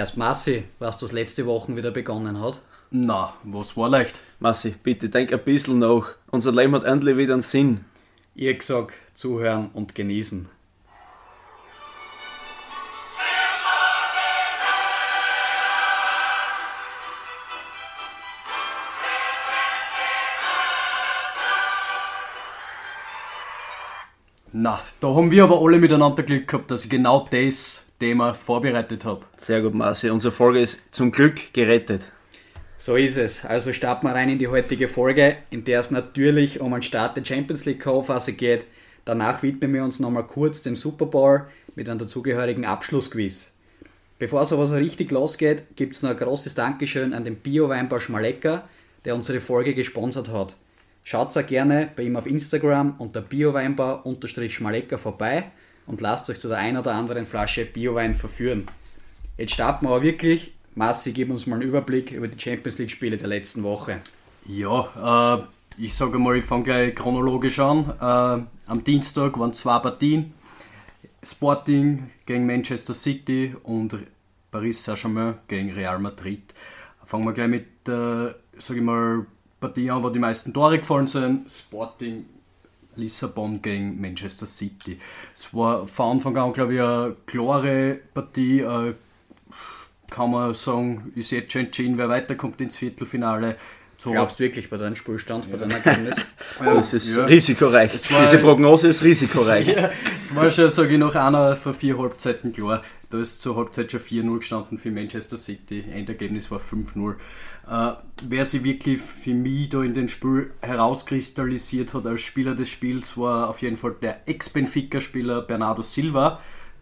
Erst Massi, was das letzte Woche wieder begonnen hat. Na, was war leicht? Massi, bitte denk ein bisschen nach. Unser Leben hat endlich wieder einen Sinn. Ihr gesagt, zuhören und genießen. Na, da haben wir aber alle miteinander Glück gehabt, dass ich genau das Thema vorbereitet habe. Sehr gut, Marci. Unsere Folge ist zum Glück gerettet. So ist es. Also starten wir rein in die heutige Folge, in der es natürlich um einen Start der Champions League K.O.-Phase geht. Danach widmen wir uns nochmal kurz dem Super Bowl mit einem dazugehörigen Abschlussquiz. Bevor es aber so richtig losgeht, gibt es noch ein großes Dankeschön an den Bio-Weinbau Schmalecker, der unsere Folge gesponsert hat. Schaut auch gerne bei ihm auf Instagram unter bioweinbau-schmalecker vorbei und lasst euch zu der ein oder anderen Flasche Biowein verführen. Jetzt starten wir aber wirklich. Massi, gib uns mal einen Überblick über die Champions League Spiele der letzten Woche. Ja, äh, ich sage mal, ich fange gleich chronologisch an. Äh, am Dienstag waren zwei Partien. Sporting gegen Manchester City und Paris Saint-Germain gegen Real Madrid. Fangen wir gleich mit, äh, sage ich mal, Partie an, wo die meisten Tore gefallen sind. Sporting Lissabon gegen Manchester City. Es war von Anfang an, glaube ich, eine klare Partie. Äh, kann man sagen, ist jetzt schon entschieden, wer weiterkommt ins Viertelfinale. So. Glaubst du wirklich bei deinem Spielstand, ja. bei deinem Ergebnis? ja, es ist ja. risikoreich. Diese Prognose ist risikoreich. ja, es war schon, sage ich, noch einer von vier Halbzeiten klar. Da ist zur Halbzeit schon 4-0 gestanden für Manchester City. Endergebnis war 5-0. Äh, wer sich wirklich für mich da in den Spiel herauskristallisiert hat als Spieler des Spiels, war auf jeden Fall der Ex-Benfica-Spieler Bernardo Silva.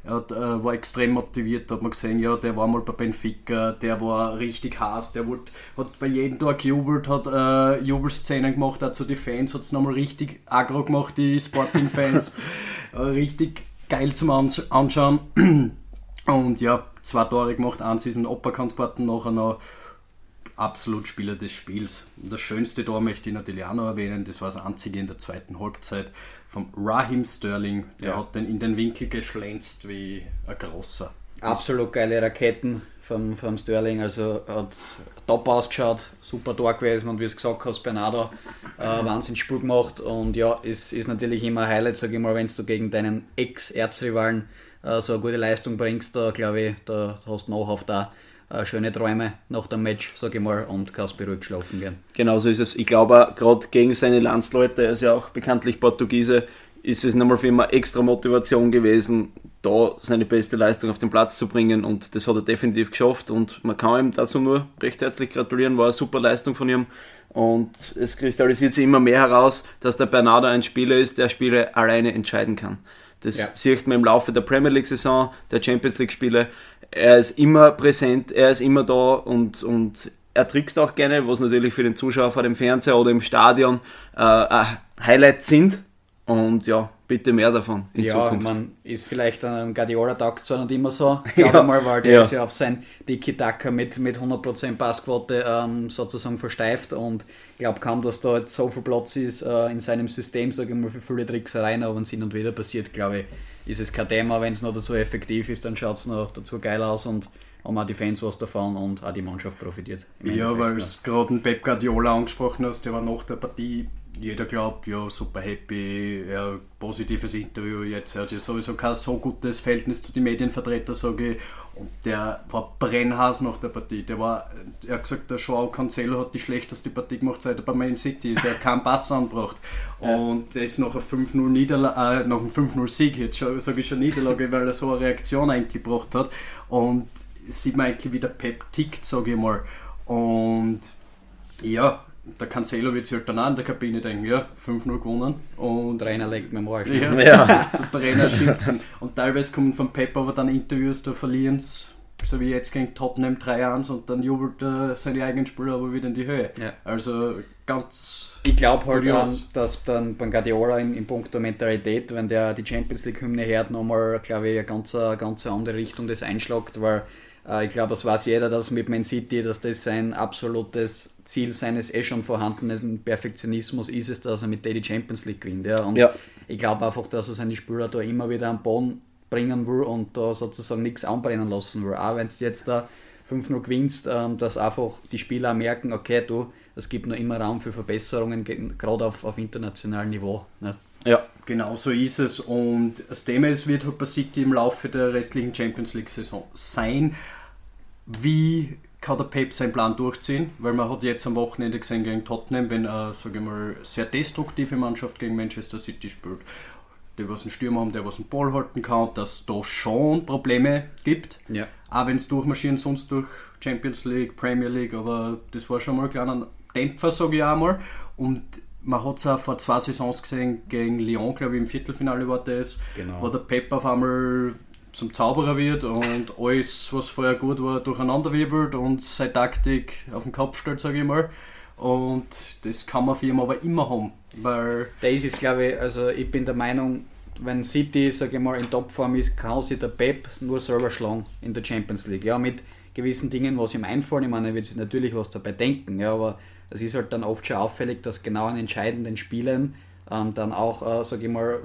Er hat, äh, war extrem motiviert, da hat man gesehen, ja, der war mal bei Benfica, der war richtig heiß, der wollt, hat bei jedem Tag gejubelt, hat äh, Jubelszenen gemacht, auch zu den Fans, hat es nochmal richtig aggro gemacht, die Sporting-Fans. äh, richtig geil zum Anschauen. Und ja, zwei Tore gemacht, eins ist ein Uppercut geworden, nachher noch absolut Spieler des Spiels. Und das schönste Tor möchte ich natürlich auch noch erwähnen, das war das einzige in der zweiten Halbzeit vom Raheem Sterling. Der ja. hat den in den Winkel geschlänzt wie ein großer. Absolut geile Raketen vom, vom Sterling, also hat top ausgeschaut, super Tor gewesen und wie es gesagt hast, Bernardo, äh, Wahnsinns Spiel gemacht und ja, es ist natürlich immer ein Highlight, sage ich mal, wenn du gegen deinen Ex-Erzrivalen äh, so eine gute Leistung bringst, da glaube ich, da hast du noch auf da äh, schöne Träume nach dem Match, sage ich mal, und kannst beruhigt schlafen gehen. Genau so ist es. Ich glaube, gerade gegen seine Landsleute, er ist ja auch bekanntlich Portugiese, ist es nochmal für ihn extra Motivation gewesen, da seine beste Leistung auf den Platz zu bringen und das hat er definitiv geschafft und man kann ihm dazu nur recht herzlich gratulieren, war eine super Leistung von ihm und es kristallisiert sich immer mehr heraus, dass der Bernardo ein Spieler ist, der Spiele alleine entscheiden kann. Das ja. sieht man im Laufe der Premier League Saison, der Champions League Spiele er ist immer präsent, er ist immer da und, und er trickst auch gerne, was natürlich für den Zuschauer vor dem Fernseher oder im Stadion äh, Highlights sind. Und ja, bitte mehr davon in ja, Zukunft. man ist vielleicht an Guardiola-Tag zwar nicht immer so, glaube ja, mal, weil der ja. ist ja auf sein Tiki-Taka mit, mit 100% Passquote ähm, sozusagen versteift und ich glaube kaum, dass da jetzt so viel Platz ist äh, in seinem System, sage ich mal, für viele Tricksereien, aber wenn es hin und wieder passiert, glaube ich, ist es kein Thema. Wenn es noch dazu effektiv ist, dann schaut es noch dazu geil aus und haben auch die Fans was davon und auch die Mannschaft profitiert. Ja, weil es gerade einen Pep Guardiola angesprochen hast, der war nach der Partie, jeder glaubt, ja, super happy, ja, positives Interview jetzt, er hat ja sowieso kein so gutes Verhältnis zu den Medienvertretern, sage ich, und der war brennhaß nach der Partie. Der war, er hat gesagt, der Joao Cancelo hat die schlechteste Partie gemacht, seit er bei Man City ist. Er hat keinen Pass angebracht. Ja. Und er ist nach, äh, einem 5-0-Sieg, jetzt sage ich schon Niederlage, weil er so eine Reaktion eigentlich gebracht hat. Und sieht man eigentlich, wie der Pep tickt, sage ich mal. Und ja, der Cancelo wird sich halt dann auch in der Kabine denken, ja, 5-0 gewonnen. Und der Trainer legt mir mal ja, ja. Der Trainer schimpft. Und teilweise kommen von Pep aber dann Interviews, da verlieren es, so wie jetzt gegen Tottenham 3-1 und dann jubelt er seine eigenen Spieler aber wieder in die Höhe. Ja. Also ganz. Ich glaube halt, an, dass dann beim Guardiola in, in puncto Mentalität, wenn der die Champions League-Hymne hört, nochmal, glaube ich, eine ganz, ganz andere Richtung das einschlägt, weil ich glaube, es weiß jeder, dass mit Man City, dass das sein absolutes Ziel seines eh schon vorhandenen Perfektionismus ist es, dass er mit der Champions League gewinnt. Ja. Und ja. ich glaube einfach, dass er seine Spieler da immer wieder am Boden bringen will und da sozusagen nichts anbrennen lassen will. Auch wenn es jetzt da 5-0 gewinnst, ähm, dass einfach die Spieler merken, okay, du, es gibt noch immer Raum für Verbesserungen, gerade auf, auf internationalem Niveau. Ne? Ja. Genau so ist es. Und das Thema ist, wird halt bei City im Laufe der restlichen Champions League-Saison sein, wie kann der Pep seinen Plan durchziehen, weil man hat jetzt am Wochenende gesehen gegen Tottenham, wenn eine, sage ich mal, sehr destruktive Mannschaft gegen Manchester City spielt, der was einen Stürmer haben, der was einen Ball halten kann, dass es da schon Probleme gibt. Ja. Auch wenn es durchmarschieren sonst durch Champions League, Premier League, aber das war schon mal ein kleiner Dämpfer, sage ich einmal. Und man hat es auch vor zwei Saisons gesehen, gegen Lyon, glaube ich, im Viertelfinale war das, genau. wo der Pep auf einmal zum Zauberer wird und alles, was vorher gut war, durcheinander wirbelt und seine Taktik auf den Kopf stellt, sage ich mal. Und das kann man für ihn aber immer haben. Weil das ist, glaube ich, also ich bin der Meinung, wenn City, sage ich mal, in Topform ist, kann sich der Pep nur selber schlagen in der Champions League. Ja, mit gewissen Dingen, was ihm einfallen. Ich meine, er wird sich natürlich was dabei denken, ja, aber es ist halt dann oft schon auffällig, dass genau an entscheidenden Spielen ähm, dann auch, äh, sage ich mal,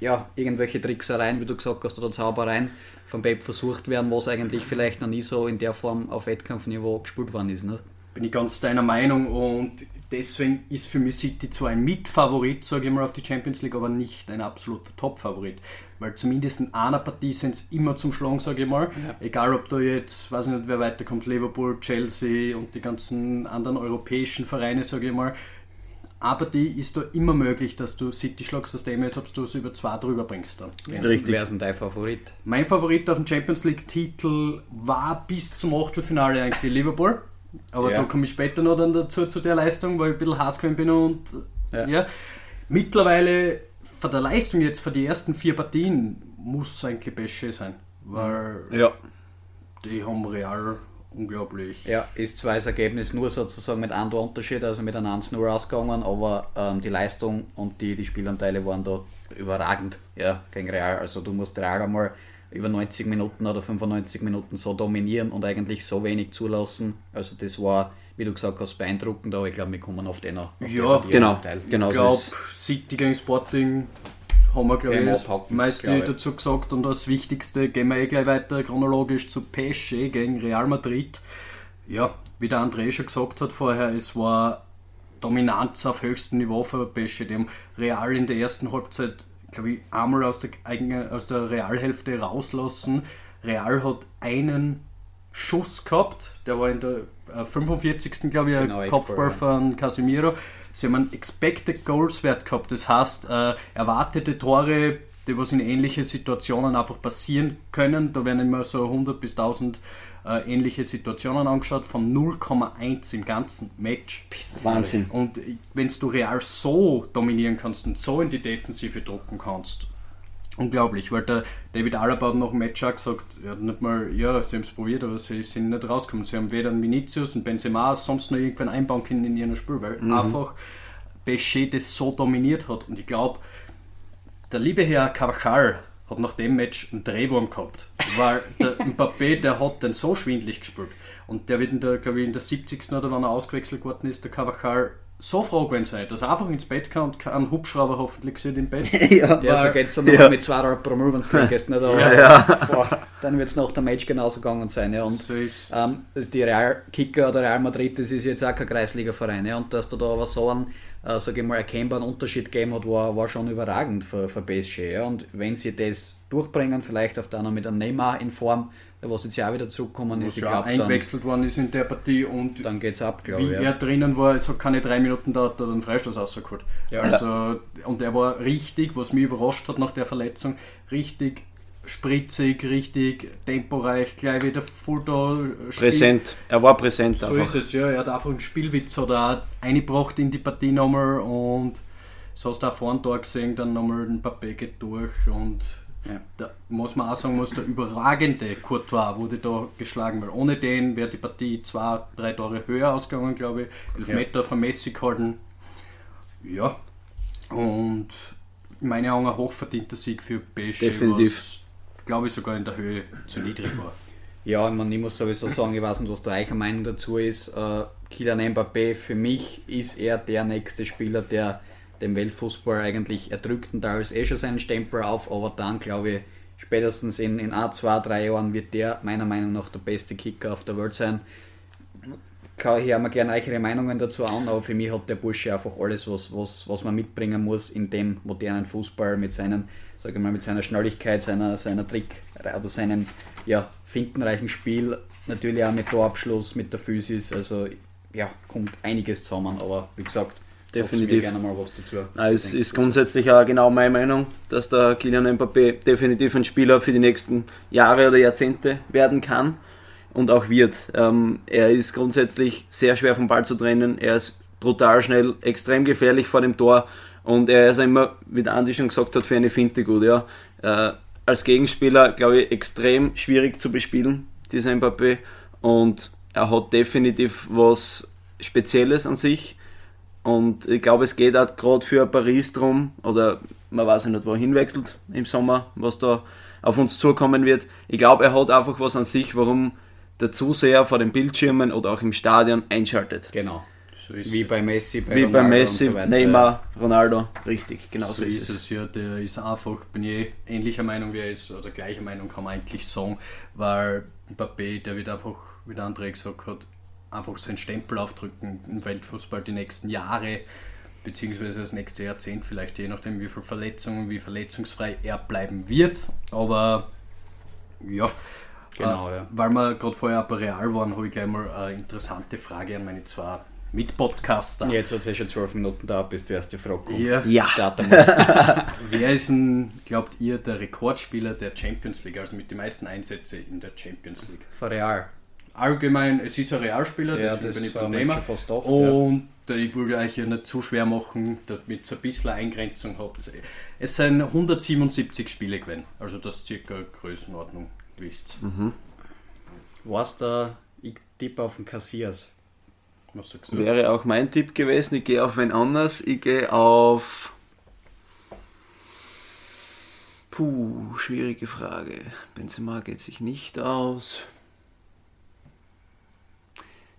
ja, irgendwelche Tricksereien, wie du gesagt hast, oder Zaubereien vom Pep versucht werden, was eigentlich vielleicht noch nie so in der Form auf Wettkampfniveau gespielt worden ist. Nicht? Bin ich ganz deiner Meinung und deswegen ist für mich City zwar ein Mitfavorit, sage ich mal, auf die Champions League, aber nicht ein absoluter Top-Favorit. Weil zumindest in einer Partie sind es immer zum Schlagen, sage ich mal. Ja. Egal ob da jetzt, weiß nicht, wer weiterkommt, Liverpool, Chelsea und die ganzen anderen europäischen Vereine, sage ich mal. Aber die ist da immer möglich, dass du City schlagst. Das Thema ist, ob du es über zwei drüber bringst dann. Richtig. Wer ist denn dein Favorit? Mein Favorit auf dem Champions League-Titel war bis zum Achtelfinale eigentlich Liverpool. Aber ja. da komme ich später noch dann dazu, zu der Leistung, weil ich ein bisschen Hass bin und ja. ja. Mittlerweile von der Leistung jetzt für die ersten vier Partien muss eigentlich Pesce sein. Weil ja. die haben real unglaublich. Ja, ist zwar das Ergebnis nur sozusagen mit einem Unterschied, also mit einem 1-0 rausgegangen, aber ähm, die Leistung und die, die Spielanteile waren da überragend ja, gegen Real. Also du musst Real einmal über 90 Minuten oder 95 Minuten so dominieren und eigentlich so wenig zulassen. Also das war, wie du gesagt hast, beeindruckend, aber ich glaube, wir kommen auf den noch. Ja, genau. genau ich glaube, City gegen Sporting haben wir, glaube ich, das meiste dazu gesagt. Und das Wichtigste gehen wir eh gleich weiter chronologisch zu PSG gegen Real Madrid. Ja, wie der André schon gesagt hat vorher, es war Dominanz auf höchstem Niveau für PSG. Die haben Real in der ersten Halbzeit glaube ich, einmal aus der, eigenen, aus der Realhälfte rauslassen. Real hat einen Schuss gehabt, der war in der äh, 45. glaube ich, genau, Kopfball von Casemiro. Sie haben einen Expected Goals Wert gehabt, das heißt, äh, erwartete Tore, die was in ähnliche Situationen einfach passieren können. Da werden immer so 100 bis 1000 äh, ähnliche Situationen angeschaut, von 0,1 im ganzen Match. Wahnsinn. Und wenn du Real so dominieren kannst und so in die Defensive drucken kannst, unglaublich, weil der David Alaba hat nach dem Match gesagt, er hat nicht mal, ja, sie haben es probiert, aber sie sind nicht rausgekommen. Sie haben weder einen Vinicius und Benzema sonst noch irgendwann einbauen können in ihrem Spiel, weil mhm. einfach PSG das so dominiert hat. Und ich glaube, der liebe Herr Carvajal hat nach dem Match einen Drehwurm gehabt. Weil der Mbappé, der hat den so schwindlig gespielt. Und der wird in der, glaube ich, in der 70. oder wann er ausgewechselt worden ist, der Cavachal so froh gewesen sein, dass er einfach ins Bett kann und einen Hubschrauber hoffentlich sieht im Bett. ja, ja so geht es dann ja. mit 200 pro wenn gehst, nicht? Aber, ja, ja. dann wird es nach dem Match genauso gegangen sein. Ja. Und so ist ähm, die Real Kicker oder Real Madrid, das ist jetzt auch kein Kreisliga-Verein. Ja. Und dass du da aber so einen äh, sage ich mal, erkennbaren Unterschied gegeben hat, war, war schon überragend für, für PSG. Ja. Und wenn sie das durchbringen, vielleicht auf der noch mit einem Neymar in Form, was jetzt ja auch wieder zurückgekommen ist, ich glaube, eingewechselt worden ist in der Partie und dann geht's ab, glaube ich. Wie ja. er drinnen war, es hat keine drei Minuten dauert, hat er einen Freistoß rausgeholt. Ja. Also, und er war richtig, was mich überrascht hat nach der Verletzung, richtig spritzig, richtig temporeich, gleich wieder voll da. Präsent, er war präsent so einfach. So ist es, ja. Er hat einfach einen Spielwitz hat er eingebracht in die Partie nochmal und so hast du auch vorne da gesehen, dann nochmal ein Papier geht durch und ja. da muss man auch sagen, muss der überragende Courtois wurde da geschlagen, weil ohne den wäre die Partie zwei, drei Tore höher ausgegangen, glaube ich. Elf ja. Meter von Messi gehalten. Ja, und in meinen Augen ein hochverdienter Sieg für PSG. Definitiv glaube ich, sogar in der Höhe zu niedrig war. Ja, ich, meine, ich muss sowieso sagen, ich weiß nicht, was der eure Meinung dazu ist. Äh, Kylian Mbappé, für mich ist er der nächste Spieler, der dem Weltfußball eigentlich erdrückt und da ist eh schon seinen Stempel auf, aber dann glaube ich, spätestens in, in ein, zwei, drei Jahren wird der meiner Meinung nach der beste Kicker auf der Welt sein. Kann ich mir gerne eure Meinungen dazu an, aber für mich hat der Bursche einfach alles, was, was, was man mitbringen muss in dem modernen Fußball mit seinen, sage mal, mit seiner Schnelligkeit, seiner, seiner Trick oder seinem ja, findenreichen Spiel, natürlich auch mit Torabschluss, mit der Physis, also ja, kommt einiges zusammen, aber wie gesagt, definitiv. gerne mal was dazu. Na, es ist grundsätzlich auch genau meine Meinung, dass der Kylian Mbappé definitiv ein Spieler für die nächsten Jahre oder Jahrzehnte werden kann und auch wird. Ähm, er ist grundsätzlich sehr schwer vom Ball zu trennen, er ist brutal schnell, extrem gefährlich vor dem Tor und er ist immer, wie der Andi schon gesagt hat, für eine Finte gut. Ja. Äh, als Gegenspieler, glaube ich, extrem schwierig zu bespielen, dieser Mbappé und er hat definitiv was Spezielles an sich und ich glaube, es geht auch gerade für Paris drum, oder man weiß ja nicht, wohin wechselt im Sommer, was da auf uns zukommen wird. Ich glaube, er hat einfach was an sich, warum der Zuseher vor den Bildschirmen oder auch im Stadion einschaltet. Genau. So wie bei Messi, bei Wie Ronaldo bei Messi, so Neymar, Ronaldo, richtig, genau so, so ist, es. Ja, der ist einfach, bin ich ähnlicher Meinung wie er ist, oder gleicher Meinung kann man eigentlich sagen, weil Mbappé, der wird einfach, wie der André gesagt hat, einfach seinen Stempel aufdrücken im Weltfußball die nächsten Jahre, beziehungsweise das nächste Jahrzehnt, vielleicht je nachdem, wie viel Verletzungen, wie verletzungsfrei er bleiben wird. Aber ja, genau, äh, ja. weil wir gerade vorher bei Real waren, habe ich gleich mal eine interessante Frage an meine zwei Mitpodcaster. Jetzt hat es ja schon zwölf Minuten da, bis die erste Frage kommt. Ja. ja. Wer ist denn, glaubt ihr, der Rekordspieler der Champions League, also mit den meisten Einsätzen in der Champions League? Für Real allgemein, es ist ein Realspieler, ja, deswegen bin ich beim Thema. Fast gedacht, und ja. ich würde euch ja nicht zu schwer machen, damit ihr ein bisschen Eingrenzung habt. Es sind 177 Spiele gewesen, also das circa Größenordnung wisst. Mhm. Was da, ich tippe auf den Cassias. Was sagst du? Wäre auch mein Tipp gewesen, ich gehe auf wen anders, ich gehe auf... Puh, schwierige Frage. Benzema geht sich nicht aus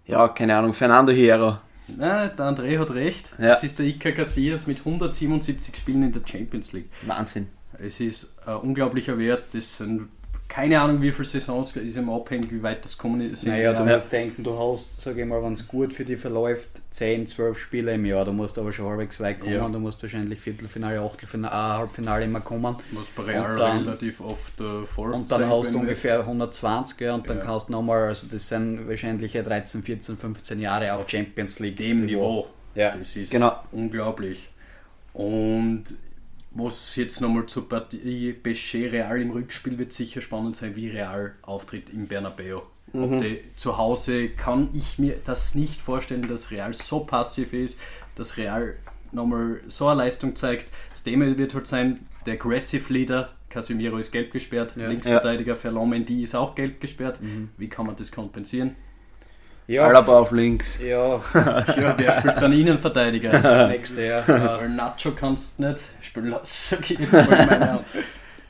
ja, keine Ahnung, Fernando Hierro. Nein, der André hat recht. Ja. Es ist der Iker Casillas mit 177 Spielen in der Champions League. Wahnsinn. Es ist ein unglaublicher Wert. Das sind keine Ahnung, wie viele Saisons ist immer abhängig, wie weit das kommen ist. Naja, du musst denken, du hast, sage ich mal, wenn es gut für dich verläuft, 10, 12 Spiele im Jahr. Du musst aber schon halbwegs weit kommen. Ja. Du musst wahrscheinlich Viertelfinale, Achtelfinale, äh, Halbfinale immer kommen. Du musst bei Real dann, relativ oft äh, Und dann sein, hast du ungefähr 120 ja, und dann ja. kannst du nochmal, also das sind wahrscheinlich 13, 14, 15 Jahre auf, auf Champions League. Dem Niveau. Niveau. Ja. Das ist genau. unglaublich. Und was jetzt nochmal zur Partie Pesce Real im Rückspiel wird sicher spannend sein, wie Real auftritt im Bernabeu. Mhm. Ob die, zu Hause kann ich mir das nicht vorstellen, dass Real so passiv ist, dass Real nochmal so eine Leistung zeigt. Das Thema wird halt sein, der Aggressive Leader, Casemiro ist gelb gesperrt, ja. Linksverteidiger ja. Mendy ist auch gelb gesperrt. Mhm. Wie kann man das kompensieren? Ja. Alaba auf links. Ja. ja, wer spielt dann Innenverteidiger? Das, das nächste, ja. Weil Nacho kannst du nicht spielen lassen, ich jetzt mal meine Hand.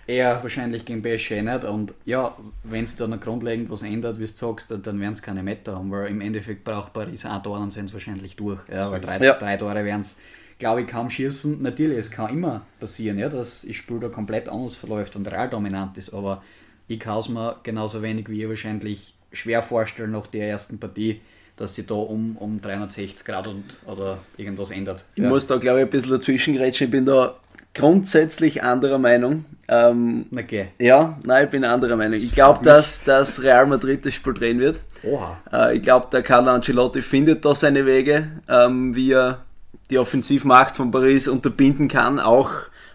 Eher wahrscheinlich gegen PSG nicht. Und ja, wenn es da noch grundlegend was ändert, wie du sagst, dann werden es keine Meter haben, weil im Endeffekt braucht Paris ein Tor, dann sind es wahrscheinlich durch. Ja, weil drei, ja. drei Tore werden es, glaube ich, kaum schießen. Natürlich, es kann immer passieren, ja, dass das Spiel da komplett anders verläuft und real dominant ist, aber ich kann es mir genauso wenig wie ihr wahrscheinlich schwer vorstellen nach der ersten Partie, dass sich da um, um 360 Grad und, oder irgendwas ändert. Ich ja. muss da glaube ich ein bisschen dazwischen grätschen. Ich bin da grundsätzlich anderer Meinung. Ähm, okay. Ja, nein, ich bin anderer Meinung. Ich glaube, dass, dass Real Madrid das Spiel drehen wird. Oha. Äh, ich glaube, der Carlo Ancelotti findet da seine Wege, ähm, wie er die Offensivmacht von Paris unterbinden kann, auch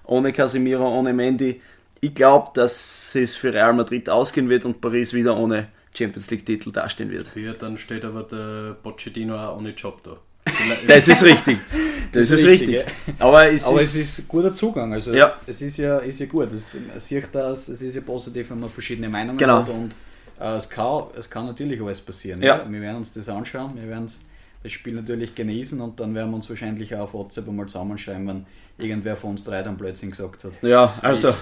ohne Casemiro, ohne Mendy. Ich glaube, dass es für Real Madrid ausgehen wird und Paris wieder ohne Champions League-Titel dastehen wird. Ja, dann steht aber der Pochettino auch ohne Job da. das ist richtig. Das, das ist richtig. richtig. Aber, es, Aber ist, es ist guter Zugang. Also ja. es ist ja, ist ja gut. Es, sieht das, es ist ja positiv, wenn man verschiedene Meinungen genau. hat und äh, es, kann, es kann natürlich alles passieren. Ja. ja. Wir werden uns das anschauen, wir werden das Spiel natürlich genießen und dann werden wir uns wahrscheinlich auch auf WhatsApp einmal zusammenschreiben, wenn irgendwer von uns drei dann plötzlich gesagt hat. Ja, also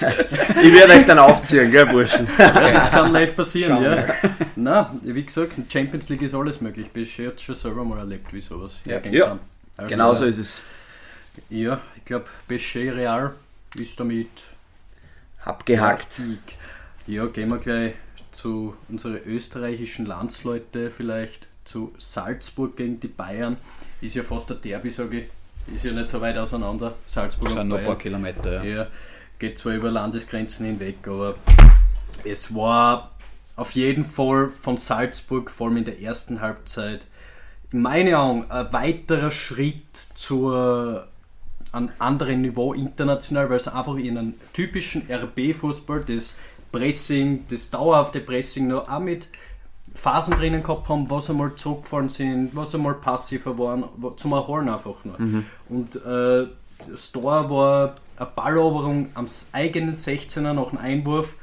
ich werde euch dann aufziehen, gell, Burschen? Ja, das kann leicht passieren, ja. Na, wie gesagt, Champions League ist alles möglich. Bist du schon selber mal erlebt, wie sowas ja. ja. Also, genau so ist es. Ja, ich glaube, Bechet Real ist damit abgehakt. Ja, gehen wir gleich zu unseren österreichischen Landsleute vielleicht zu Salzburg gegen die Bayern. Ist ja fast ein Derby, sage ich. Ist ja nicht so weit auseinander. Salzburg Das und noch ein Bayern. paar Kilometer. Ja. Ja, geht zwar über Landesgrenzen hinweg, aber es war auf jeden Fall von Salzburg, vor allem in der ersten Halbzeit, in meinen Augen ein weiterer Schritt zu einem anderen Niveau international, weil es einfach in einem typischen RB-Fußball das Pressing, das dauerhafte Pressing noch auch mit Phasen drinnen gehabt haben, was einmal zurückgefallen sind, was einmal passiver waren, zum Erholen einfach nur. Und äh, das Tor war eine Balleroberung am eigenen 16er nach einem Einwurf.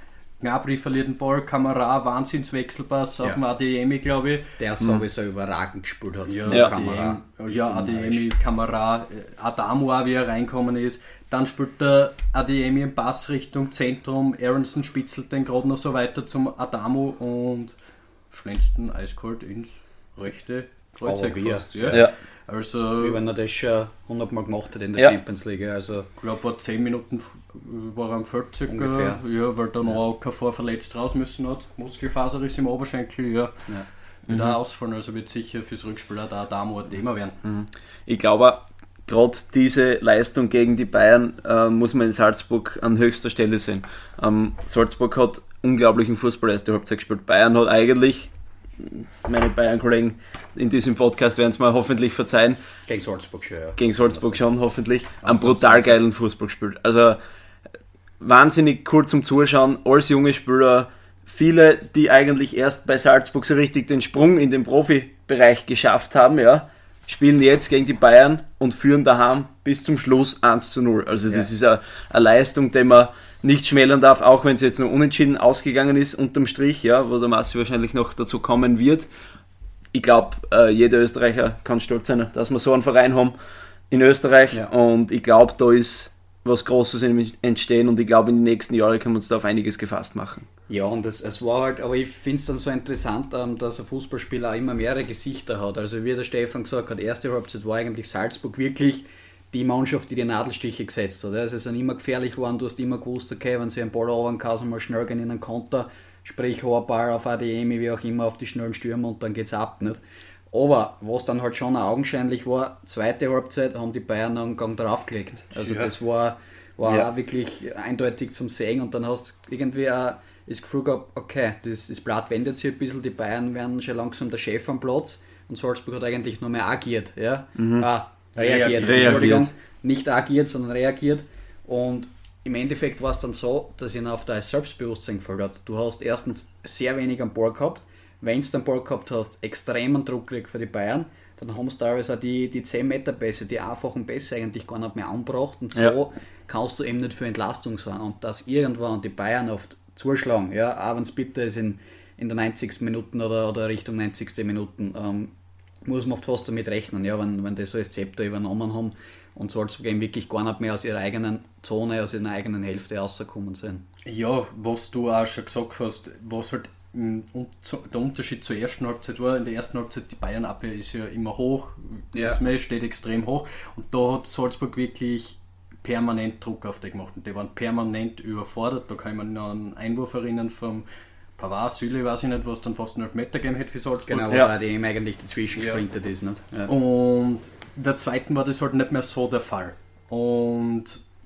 Gnabry verliert den Ball, Kamera, Wahnsinnswechselpass auf Ja. dem ADMI, glaube ich. Der sowieso überragend gespielt hat. Ja, Ja. Kamera. ADM, ja ADMI, Kamera, Adamo auch, wie er reinkommen ist. Dann spielt der ADMI einen Pass Richtung Zentrum, Aronson spitzelt den gerade noch so weiter zum Adamo und ihn eiskalt ins rechte wir. fast. Ja. Ja. Also, Wie wenn er das schon 100 Mal gemacht hat in der Ja. Champions League. Also ich glaube, vor 10 Minuten war er am Feld circa. Ungefähr. Ja, weil dann auch KV verletzt raus müssen hat. Muskelfaser ist im Oberschenkel, ja. Ja. Wird auch ausfallen, also wird sicher fürs Rückspiel auch da ein Thema werden. Ich glaube, gerade diese Leistung gegen die Bayern äh, muss man in Salzburg an höchster Stelle sehen. Ähm, Salzburg hat unglaublichen Fußball erste Halbzeit gespielt. Bayern hat eigentlich, meine Bayern-Kollegen in diesem Podcast werden es mir hoffentlich verzeihen, gegen Salzburg schon, ja. gegen Salzburg schon hoffentlich, Ganz brutal geilen Fußball gespielt. Also wahnsinnig cool zum Zuschauen, als junge Spieler, viele, die eigentlich erst bei Salzburg so richtig den Sprung in den Profibereich geschafft haben, ja, spielen jetzt gegen die Bayern und führen daheim bis zum Schluss 1 zu 0. Also das Ja. ist eine, eine Leistung, die man nicht schmälern darf, auch wenn es jetzt nur unentschieden ausgegangen ist unterm Strich, ja, wo der Massi wahrscheinlich noch dazu kommen wird. Ich glaube, äh, jeder Österreicher kann stolz sein, dass wir so einen Verein haben in Österreich Ja. und ich glaube, da ist was Großes entstehen und ich glaube, in den nächsten Jahren können wir uns da auf einiges gefasst machen. Ja, und es, es war halt, aber ich finde es dann so interessant, ähm, dass ein Fußballspieler auch immer mehrere Gesichter hat. Also wie der Stefan gesagt hat, erste Halbzeit war eigentlich Salzburg wirklich die Mannschaft, die die Nadelstiche gesetzt hat. Also es sind immer gefährlich geworden, du hast immer gewusst, okay, wenn sie einen Ball erobern kann, so mal schnell gehen in einen Konter, sprich hoher Ball auf ADM, wie auch immer, auf die schnellen Stürmer und dann geht's ab, nicht? Aber was dann halt schon augenscheinlich war, zweite Halbzeit haben die Bayern noch einen Gang draufgelegt. Also Ja. das war, war Ja. auch wirklich eindeutig zum Sehen und dann hast du irgendwie auch das Gefühl gehabt, okay, das, das Blatt wendet sich ein bisschen, die Bayern werden schon langsam der Chef am Platz und Salzburg hat eigentlich nur mehr agiert, ja? Ah, reagiert, Reagiert. Entschuldigung, nicht agiert, sondern reagiert und im Endeffekt war es dann so, dass ihnen auf dein Selbstbewusstsein gefällt hat. Du hast erstens sehr wenig am Ball gehabt, wenn du den Ball gehabt hast, extremen Druck gekriegt für die Bayern, dann haben sie teilweise auch die, die 10 Meter Pässe, die einfachen Pässe eigentlich gar nicht mehr angebracht und so Ja. kannst du eben nicht für Entlastung sein. Und dass irgendwann die Bayern oft zuschlagen, ja, auch wenn es bitter ist in, in der 90. Minuten oder, oder Richtung 90. Minuten, ähm, muss man oft fast damit rechnen, ja, wenn, wenn die so das Zepter übernommen haben und Salzburg eben wirklich gar nicht mehr aus ihrer eigenen Zone, aus ihrer eigenen Hälfte rausgekommen sind. Ja, was du auch schon gesagt hast, was halt der Unterschied zur ersten Halbzeit war, in der ersten Halbzeit die Bayern-Abwehr ist ja immer hoch, Ja. das Match steht extrem hoch und da hat Salzburg wirklich permanent Druck auf die gemacht und die waren permanent überfordert, da kann mich noch an einen Einwurf erinnern vom Pavard, Süle, weiß ich nicht, was dann fast einen Elfmeter gegeben hätte für Salzburg. Genau, Ja. weil die eben eigentlich dazwischen Ja. gesprintet ist. Nicht? Ja. Und der zweiten war das halt nicht mehr so der Fall. Und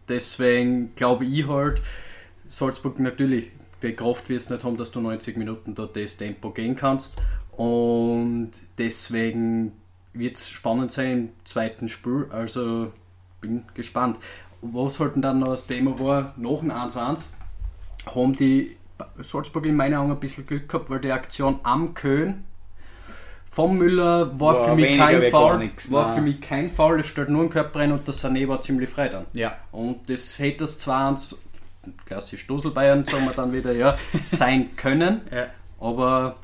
deswegen glaube ich halt, Salzburg natürlich, die Kraft wirst nicht haben, dass du 90 Minuten da das Tempo gehen kannst. Und deswegen wird es spannend sein im zweiten Spiel. Also bin gespannt. Was halt dann noch das Thema war, nach dem 1-1 haben die Salzburg in meinen Augen ein bisschen Glück gehabt, weil die Aktion am Köln vom Müller war, War für mich kein Foul. nix, war nein. für mich kein Foul, es stellt nur ein Körper rein und der Sané war ziemlich frei dann. ja. Und das hätte das 2-1, klassisch Dusel-Bayern, sagen wir dann wieder, ja, sein können. Ja. Aber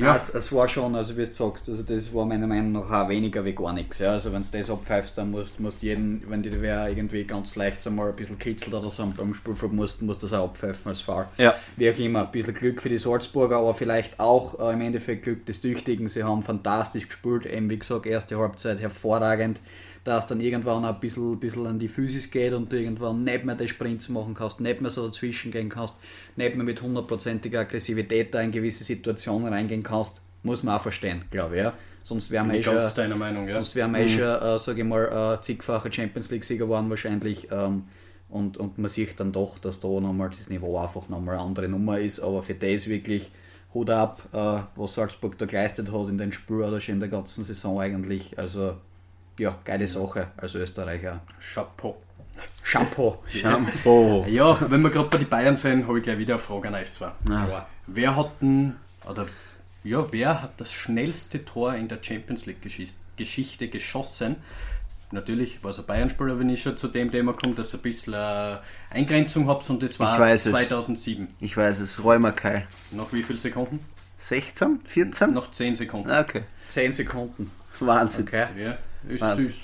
Ja, es, es war schon, also wie du sagst, also das war meiner Meinung nach auch weniger wie gar nichts. Ja. Also wenn du das abpfeifst, dann musst du jeden, wenn die wer irgendwie ganz leicht so mal ein bisschen kitzelt oder so beim Spielfeld musst, musst du das auch abpfeifen als Foul. Ja. Wie auch immer, ein bisschen Glück für die Salzburger, aber vielleicht auch äh, im Endeffekt Glück des Tüchtigen. Sie haben fantastisch gespielt, eben wie gesagt, erste Halbzeit hervorragend. Dass dann irgendwann ein bisschen, bisschen an die Physis geht und du irgendwann nicht mehr den Sprint machen kannst, nicht mehr so dazwischen gehen kannst, nicht mehr mit hundertprozentiger Aggressivität da in gewisse Situationen reingehen kannst, muss man auch verstehen, glaube ich. Ja. Sonst wären wir eh schon, ja. sonst wären wir eh schon, äh, sage ich mal, äh, zigfache Champions League-Sieger geworden wahrscheinlich. Ähm, und, und man sieht dann doch, dass da nochmal das Niveau einfach nochmal eine andere Nummer ist. Aber für das wirklich Hut ab, äh, was Salzburg da geleistet hat in den Spielen oder schon in der ganzen Saison eigentlich. Also ja, geile Sache als Österreicher. Chapeau. Shampoo. Shampoo. Ja, wenn wir gerade bei den Bayern sind, habe ich gleich wieder eine Frage an euch zwei. Ja. Wer hat denn, oder ja, wer hat das schnellste Tor in der Champions League Geschichte, geschossen? Natürlich war es ein Bayern-Spieler, wenn ich schon zu dem Thema komme, dass ihr ein bisschen eine Eingrenzung habt und das war weiß es. 2007. Ich weiß es, Räumerkai. Nach wie vielen Sekunden? 16? 14? Nach 10 Sekunden. Ah, Okay. 10 Sekunden. Wahnsinn. Okay. Ja, ist, Wahnsinn. ist,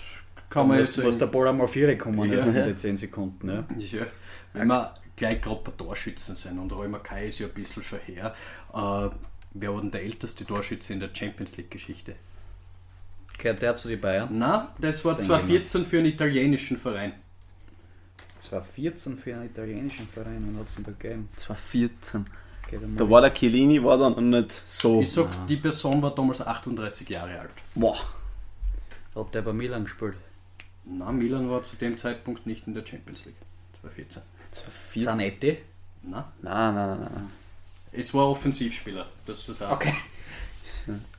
kann man jetzt muss der Ball einmal vier kommen, Ja. also in den 10 Sekunden. Ja. Ja, wenn wir gleich gerade bei Torschützen sind und Römer Kai ist ja ein bisschen schon her, äh, wer war denn der älteste Torschütze in der Champions League Geschichte? Gehört der zu den Bayern? Na, das war Das denke ich 2014 für einen italienischen Verein. 2014 für einen italienischen Verein, wann hat es denn da gegeben? 2014. Geht einmal- Da war der Chiellini, war dann noch nicht so. Ich sag, die Person war damals 38 Jahre alt. Boah. Hat der bei Milan gespielt? Na, Milan war zu dem Zeitpunkt nicht in der Champions League. 2014. 2014. Zanetti? Na, Nein, nein, nein, nein. es war Offensivspieler, das ist auch. Okay.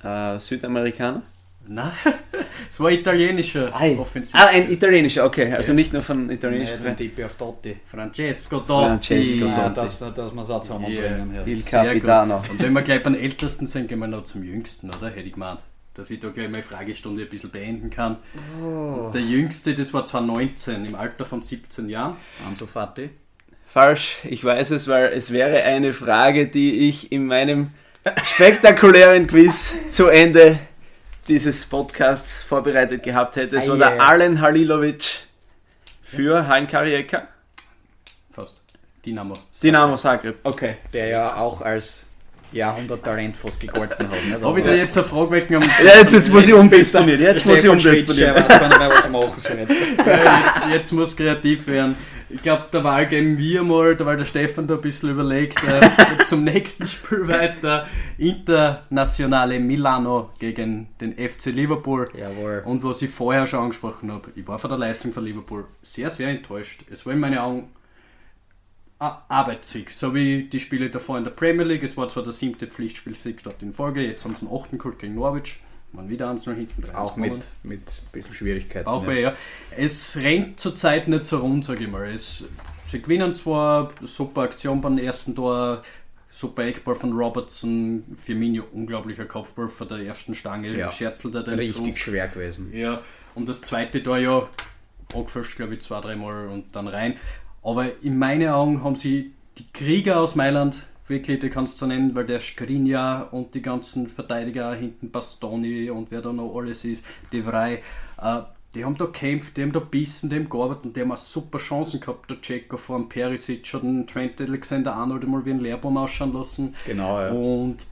Äh, Südamerikaner? Na, es war italienischer Ei. Offensiv. Ah, ein italienischer, okay. Also Ja. nicht nur von italienischen tippe ich auf Totti. Francesco Totti. Francesco Ja, Totti. dass, dass wir es auch zusammenbringen. Ja. erst. Il Capitano. Und wenn wir gleich beim Ältesten sind, gehen wir noch zum Jüngsten, oder? Hätte ich gemeint. Dass ich da gleich meine Fragestunde ein bisschen beenden kann. Oh. Der Jüngste, das war 2019, im Alter von 17 Jahren. Ansu Fati. Falsch, ich weiß es, weil es wäre eine Frage, die ich in meinem spektakulären Quiz zu Ende dieses Podcasts vorbereitet gehabt hätte. Es war Ei, der ei. Alen Halilovic für Hein Rijeka. Fast. Dynamo. Dynamo Zagreb, okay. Der ja auch als Jahrhunderttalent fast gegolten hat. Nicht? Habe ich da jetzt eine Frage? Um Ja, jetzt, jetzt muss ich umdisponieren. Jetzt muss ich umdisponieren. der weiß gar nicht mehr, was machen soll jetzt. Ja, jetzt, jetzt muss kreativ werden. Ich glaube, der Wahl geben wir mal, da weil der Stefan da ein bisschen überlegt, äh, zum nächsten Spiel weiter. Internationale Milano gegen den FC Liverpool. Jawohl. Und was ich vorher schon angesprochen habe, ich war von der Leistung von Liverpool sehr, sehr enttäuscht. Es war in meinen Augen Arbeitssieg, so wie die Spiele davor in der Premier League. Es war zwar der siebte Pflichtspielsieg statt in Folge, jetzt haben sie einen achten geholt gegen Norwich, waren wieder eins noch hinten dran. Auch mit, mit ein bisschen Schwierigkeiten. Auch ja. ja. Es rennt zurzeit nicht so rund, sage ich mal. Es, sie gewinnen zwar, super Aktion beim ersten Tor, super Eckball von Robertson, Firmino unglaublicher Kopfball von der ersten Stange, Ja. scherzelt er den Richtig zurück. schwer gewesen. Ja, und das zweite Tor ja angefasst, glaube ich, zwei, dreimal und dann rein. Aber in meinen Augen haben sie die Krieger aus Mailand, wirklich, die kannst du nennen, weil der Skriniar und die ganzen Verteidiger hinten, Bastoni und wer da noch alles ist, De Vrij, äh, die haben da gekämpft, die haben da bissen, die haben gearbeitet und die haben auch super Chancen gehabt. Der Checo vor dem Perisic hat den Trent Alexander-Arnold mal wie ein Lehrbaum ausschauen lassen. Genau, ja. Und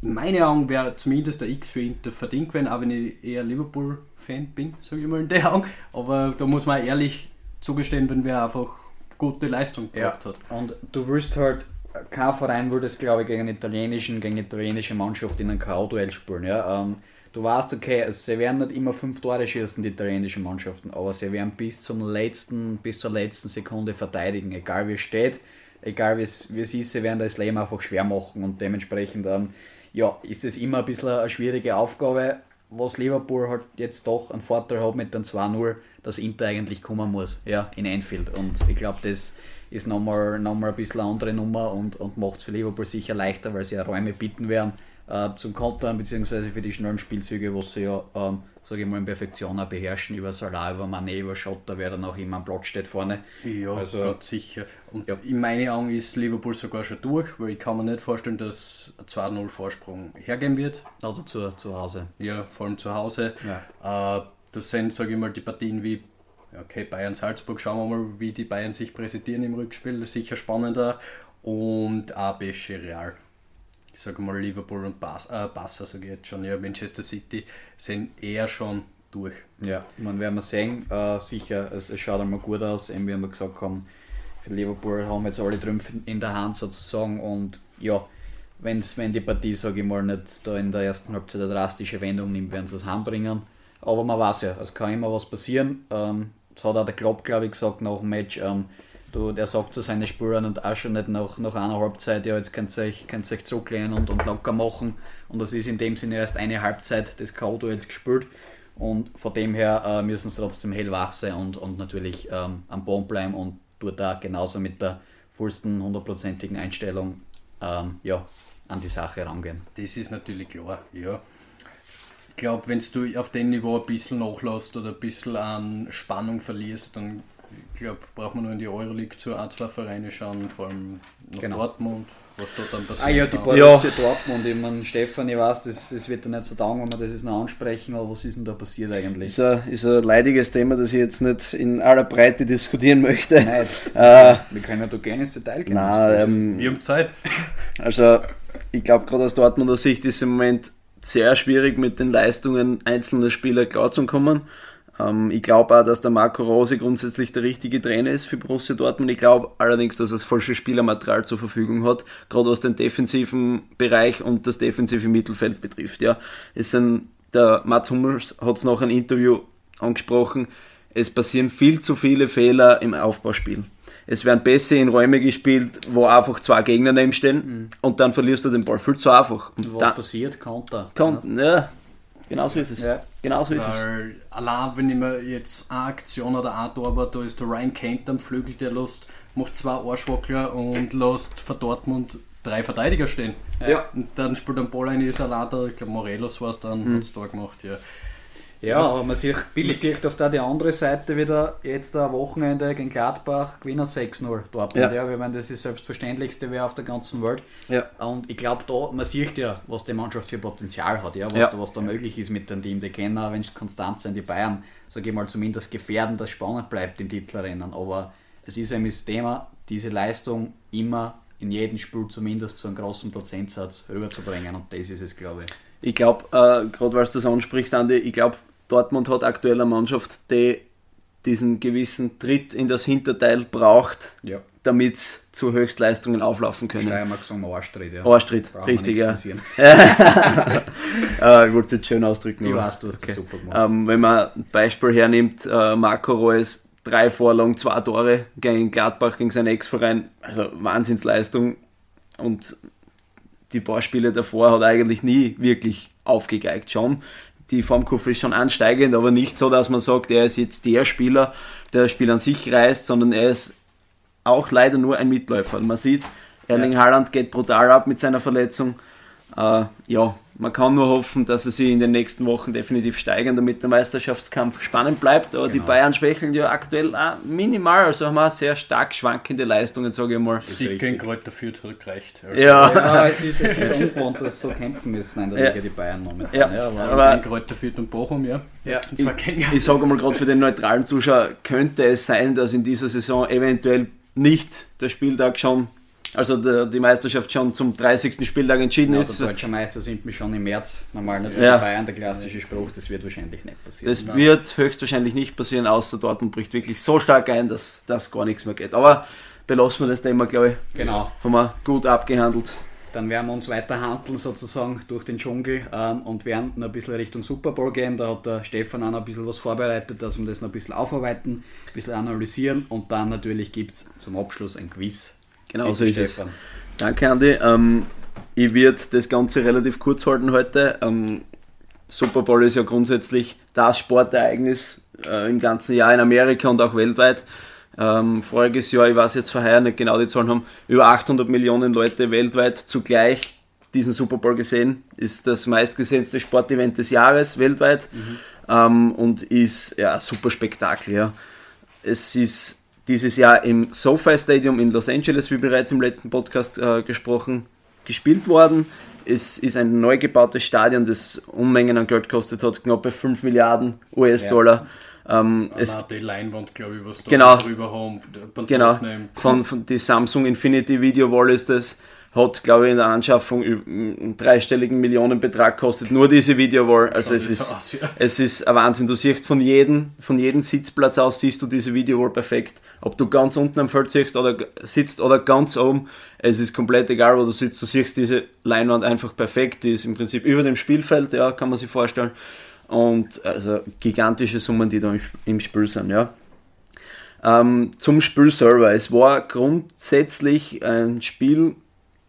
in meinen Augen wäre zumindest der X für Inter verdient gewesen, auch wenn ich eher Liverpool-Fan bin, sage ich mal in der Augen. Aber da muss man ehrlich zugestehen, wenn wer einfach gute Leistung Ja, gebracht hat. und du willst halt, kein Verein würde es glaube ich gegen einen italienischen, gegen eine italienische Mannschaft in einem K.O.-Duell spielen. Ja? Ähm, du weißt, okay, also sie werden nicht immer fünf Tore schießen, die italienischen Mannschaften, aber sie werden bis zum letzten, bis zur letzten Sekunde verteidigen, egal wie es steht, egal wie es, wie es ist, sie werden das Leben einfach schwer machen und dementsprechend ähm, ja, ist es immer ein bisschen eine schwierige Aufgabe, was Liverpool halt jetzt doch einen Vorteil hat mit den 2-0, dass Inter eigentlich kommen muss, ja, in Anfield. Und ich glaube, das ist nochmal noch mal ein bisschen eine andere Nummer und, und macht es für Liverpool sicher leichter, weil sie ja Räume bieten werden äh, zum Kontern, beziehungsweise für die schnellen Spielzüge, was sie ja, ähm, sage ich mal, in Perfektion auch beherrschen, über Salah, über Mané, über Schotter, wer dann auch immer am Platz steht vorne. Ja, Also- ganz sicher. Und Ja. in meinen Augen ist Liverpool sogar schon durch, weil ich kann mir nicht vorstellen, dass ein 2-0 Vorsprung hergeben wird. Oder zu, zu Hause. Ja, vor allem zu Hause. Ja. Äh, das sind, sage ich mal, die Partien wie okay, Bayern-Salzburg, schauen wir mal, wie die Bayern sich präsentieren im Rückspiel, sicher spannender. Und auch PSG Real. Ich sage mal, Liverpool und Bas äh, Barca, sage ich jetzt schon, ja, Manchester City sind eher schon durch. Ja, man werden wir sehen. Äh, sicher, es, es schaut einmal gut aus, eben wie wir gesagt haben. Für Liverpool haben wir jetzt alle Trümpfe in der Hand sozusagen und ja, wenn's, wenn die Partie, sage ich mal, nicht da in der ersten Halbzeit eine drastische Wendung nimmt, werden sie es heimbringen. Aber man weiß ja, es kann immer was passieren. Ähm, das hat auch der Klopp, glaube ich, gesagt nach dem Match. Ähm, du, der sagt zu seinen Spielern und auch schon nicht nach, nach einer Halbzeit, ja, jetzt könnt ihr euch, könnt ihr euch zurücklehnen und, und locker machen. Und das ist in dem Sinne erst eine Halbzeit des K.O. jetzt gespielt. Und von dem her äh, müssen sie trotzdem hellwach sein und, und natürlich ähm, am Boden bleiben und dort da genauso mit der vollsten hundertprozentigen Einstellung ähm, ja, an die Sache rangehen. Das ist natürlich klar, ja. Ich glaube, wenn du auf dem Niveau ein bisschen nachlässt oder ein bisschen an Spannung verlierst, dann glaube braucht man nur in die Euroleague zu ein, zwei Vereine schauen, vor allem nach Genau. Dortmund, was dort dann passiert. Ah ja, die. Borussia Dortmund. Ich meine, Stefan, ich weiß, das, das wird dir nicht so taugen, wenn wir das jetzt noch ansprechen, aber was ist denn da passiert eigentlich? Ist ein, ist ein leidiges Thema, das ich jetzt nicht in aller Breite diskutieren möchte. Nein, Äh, wir können ja da gerne ins Detail gehen. na, ähm, Wir haben Zeit. Also, ich glaube, gerade aus Dortmunder Sicht ist im Moment sehr schwierig, mit den Leistungen einzelner Spieler klarzukommen. Ähm, ich glaube auch, dass der Marco Rose grundsätzlich der richtige Trainer ist für Borussia Dortmund. Ich glaube allerdings, dass er das falsche Spielermaterial zur Verfügung hat, gerade was den defensiven Bereich und das defensive Mittelfeld betrifft. Ja, es sind, der Mats Hummels hat es nach einem Interview angesprochen, es passieren viel zu viele Fehler im Aufbauspiel. Es werden Pässe in Räume gespielt, wo einfach zwei Gegner neben stehen und dann verlierst du den Ball viel zu einfach. Und was dann passiert? Konter. kommt, ja, genau so ist es. Ja. Genau so ist es. Weil allein, wenn ich mir jetzt eine Aktion oder ein Tor war, da ist der Ryan Kent am Flügel, der lässt, macht zwei Arschwackler und lässt für Dortmund drei Verteidiger stehen. Ja. Und dann spielt ein Ball ein, ist allein da, ich glaube Morelos war es dann, Mhm. hat es da gemacht, ja. Ja, aber man sieht, man sieht auf der die andere Seite wieder jetzt am Wochenende gegen Gladbach Gewinner 6-0 Dortmund. Ja. Ja. wir meinen, das ist das Selbstverständlichste wäre auf der ganzen Welt. Ja. Und ich glaube, da, man sieht ja, was die Mannschaft für Potenzial hat, ja, was, Ja. Da, was da möglich ist mit dem Team. Die kennen auch, wenn es konstant sind, die Bayern, sage ich mal, zumindest gefährden, dass es spannend bleibt im Titelrennen. Aber es ist eben das Thema, diese Leistung immer in jedem Spiel zumindest zu einem großen Prozentsatz rüberzubringen. Und das ist es, glaube ich. Ich glaube, äh, gerade weil du das ansprichst, Andi, ich glaube, Dortmund hat aktuell eine Mannschaft, die diesen gewissen Tritt in das Hinterteil braucht, Ja. damit sie zu Höchstleistungen auflaufen können. Steiermark sagen wir Arschtritt, ja. Arschtritt, Brauchen richtig, ja. Äh, ich wollte es jetzt schön ausdrücken. Ich weiß, du hast das super gemacht. Ähm, wenn man ein Beispiel hernimmt, äh, Marco Reus, drei Vorlagen, zwei Tore gegen Gladbach, gegen seinen Ex-Verein, also Wahnsinnsleistung. Und die paar Spiele davor hat er eigentlich nie wirklich aufgegeigt. Schon, die Formkurve ist schon ansteigend, aber nicht so, dass man sagt, er ist jetzt der Spieler, der das Spiel an sich reißt, sondern er ist auch leider nur ein Mitläufer. Man sieht, Erling Haaland geht brutal ab mit seiner Verletzung. Äh, ja, man kann nur hoffen, dass er sich in den nächsten Wochen definitiv steigern, damit der Meisterschaftskampf spannend bleibt. Aber die Genau. Bayern schwächeln ja aktuell auch minimal, also haben wir sehr stark schwankende Leistungen, sage ich mal. Sieg gegen Kräuter Fürth hat gereicht. Also, Ja, Ja, es ist, es ist ungewohnt, dass sie so kämpfen müssen in der Ja. Liga, die Bayern momentan. Ja, aber, aber- Gegen Kräuter Fürth und Bochum, ja. Ja. Gänge. ich sage mal gerade für den neutralen Zuschauer, könnte es sein, dass in dieser Saison eventuell nicht der Spieltag schon, also der, die Meisterschaft schon zum 30. Spieltag entschieden ja, ist. der deutsche Meister sind wir schon im März. Normal nicht Ja. Bayern, der klassische Spruch, das wird wahrscheinlich nicht passieren. Das wird höchstwahrscheinlich nicht passieren, außer Dortmund bricht wirklich so stark ein, dass das gar nichts mehr geht. Aber belassen wir das Thema, glaube ich. genau. Haben wir gut abgehandelt. Dann werden wir uns weiter handeln sozusagen durch den Dschungel ähm, und werden noch ein bisschen Richtung Super Bowl gehen. Da hat der Stefan auch noch ein bisschen was vorbereitet, dass wir das noch ein bisschen aufarbeiten, ein bisschen analysieren und dann natürlich gibt es zum Abschluss ein Quiz. Genau so ist es. Danke, Andi. Ähm, ich werde das Ganze relativ kurz halten heute. Ähm, Super Bowl ist ja grundsätzlich das Sportereignis äh, im ganzen Jahr in Amerika und auch weltweit. Ähm, voriges Jahr, ich weiß jetzt vorher nicht genau die Zahlen haben, über 800 Millionen Leute weltweit zugleich diesen Super Bowl gesehen. Ist das meistgesehenste Sportevent des Jahres weltweit ähm, und ist ja ein super Spektakel. Ja. Es ist dieses Jahr im SoFi Stadium in Los Angeles, wie bereits im letzten Podcast äh, gesprochen, gespielt worden. Es ist ein neu gebautes Stadion, das Unmengen an Geld gekostet hat, knappe 5 Milliarden US-Dollar. Ähm, es die Leinwand, glaube ich, was da Genau. drüber haben. Genau, von, von die Samsung Infinity Video Wall ist das. Hat, glaube ich, in der Anschaffung einen dreistelligen Millionenbetrag kostet, nur diese Videowall. Also es ist, aus, ja. es ist ein Wahnsinn. Du siehst von jedem, von jedem Sitzplatz aus, siehst du diese Videowall perfekt. Ob du ganz unten am Feld siehst oder sitzt oder ganz oben, es ist komplett egal, wo du sitzt. Du siehst diese Leinwand einfach perfekt. Die ist im Prinzip über dem Spielfeld, ja, kann man sich vorstellen. Und also gigantische Summen, die da im Spiel sind, ja. Ähm, zum Spielserver. Es war grundsätzlich ein Spiel,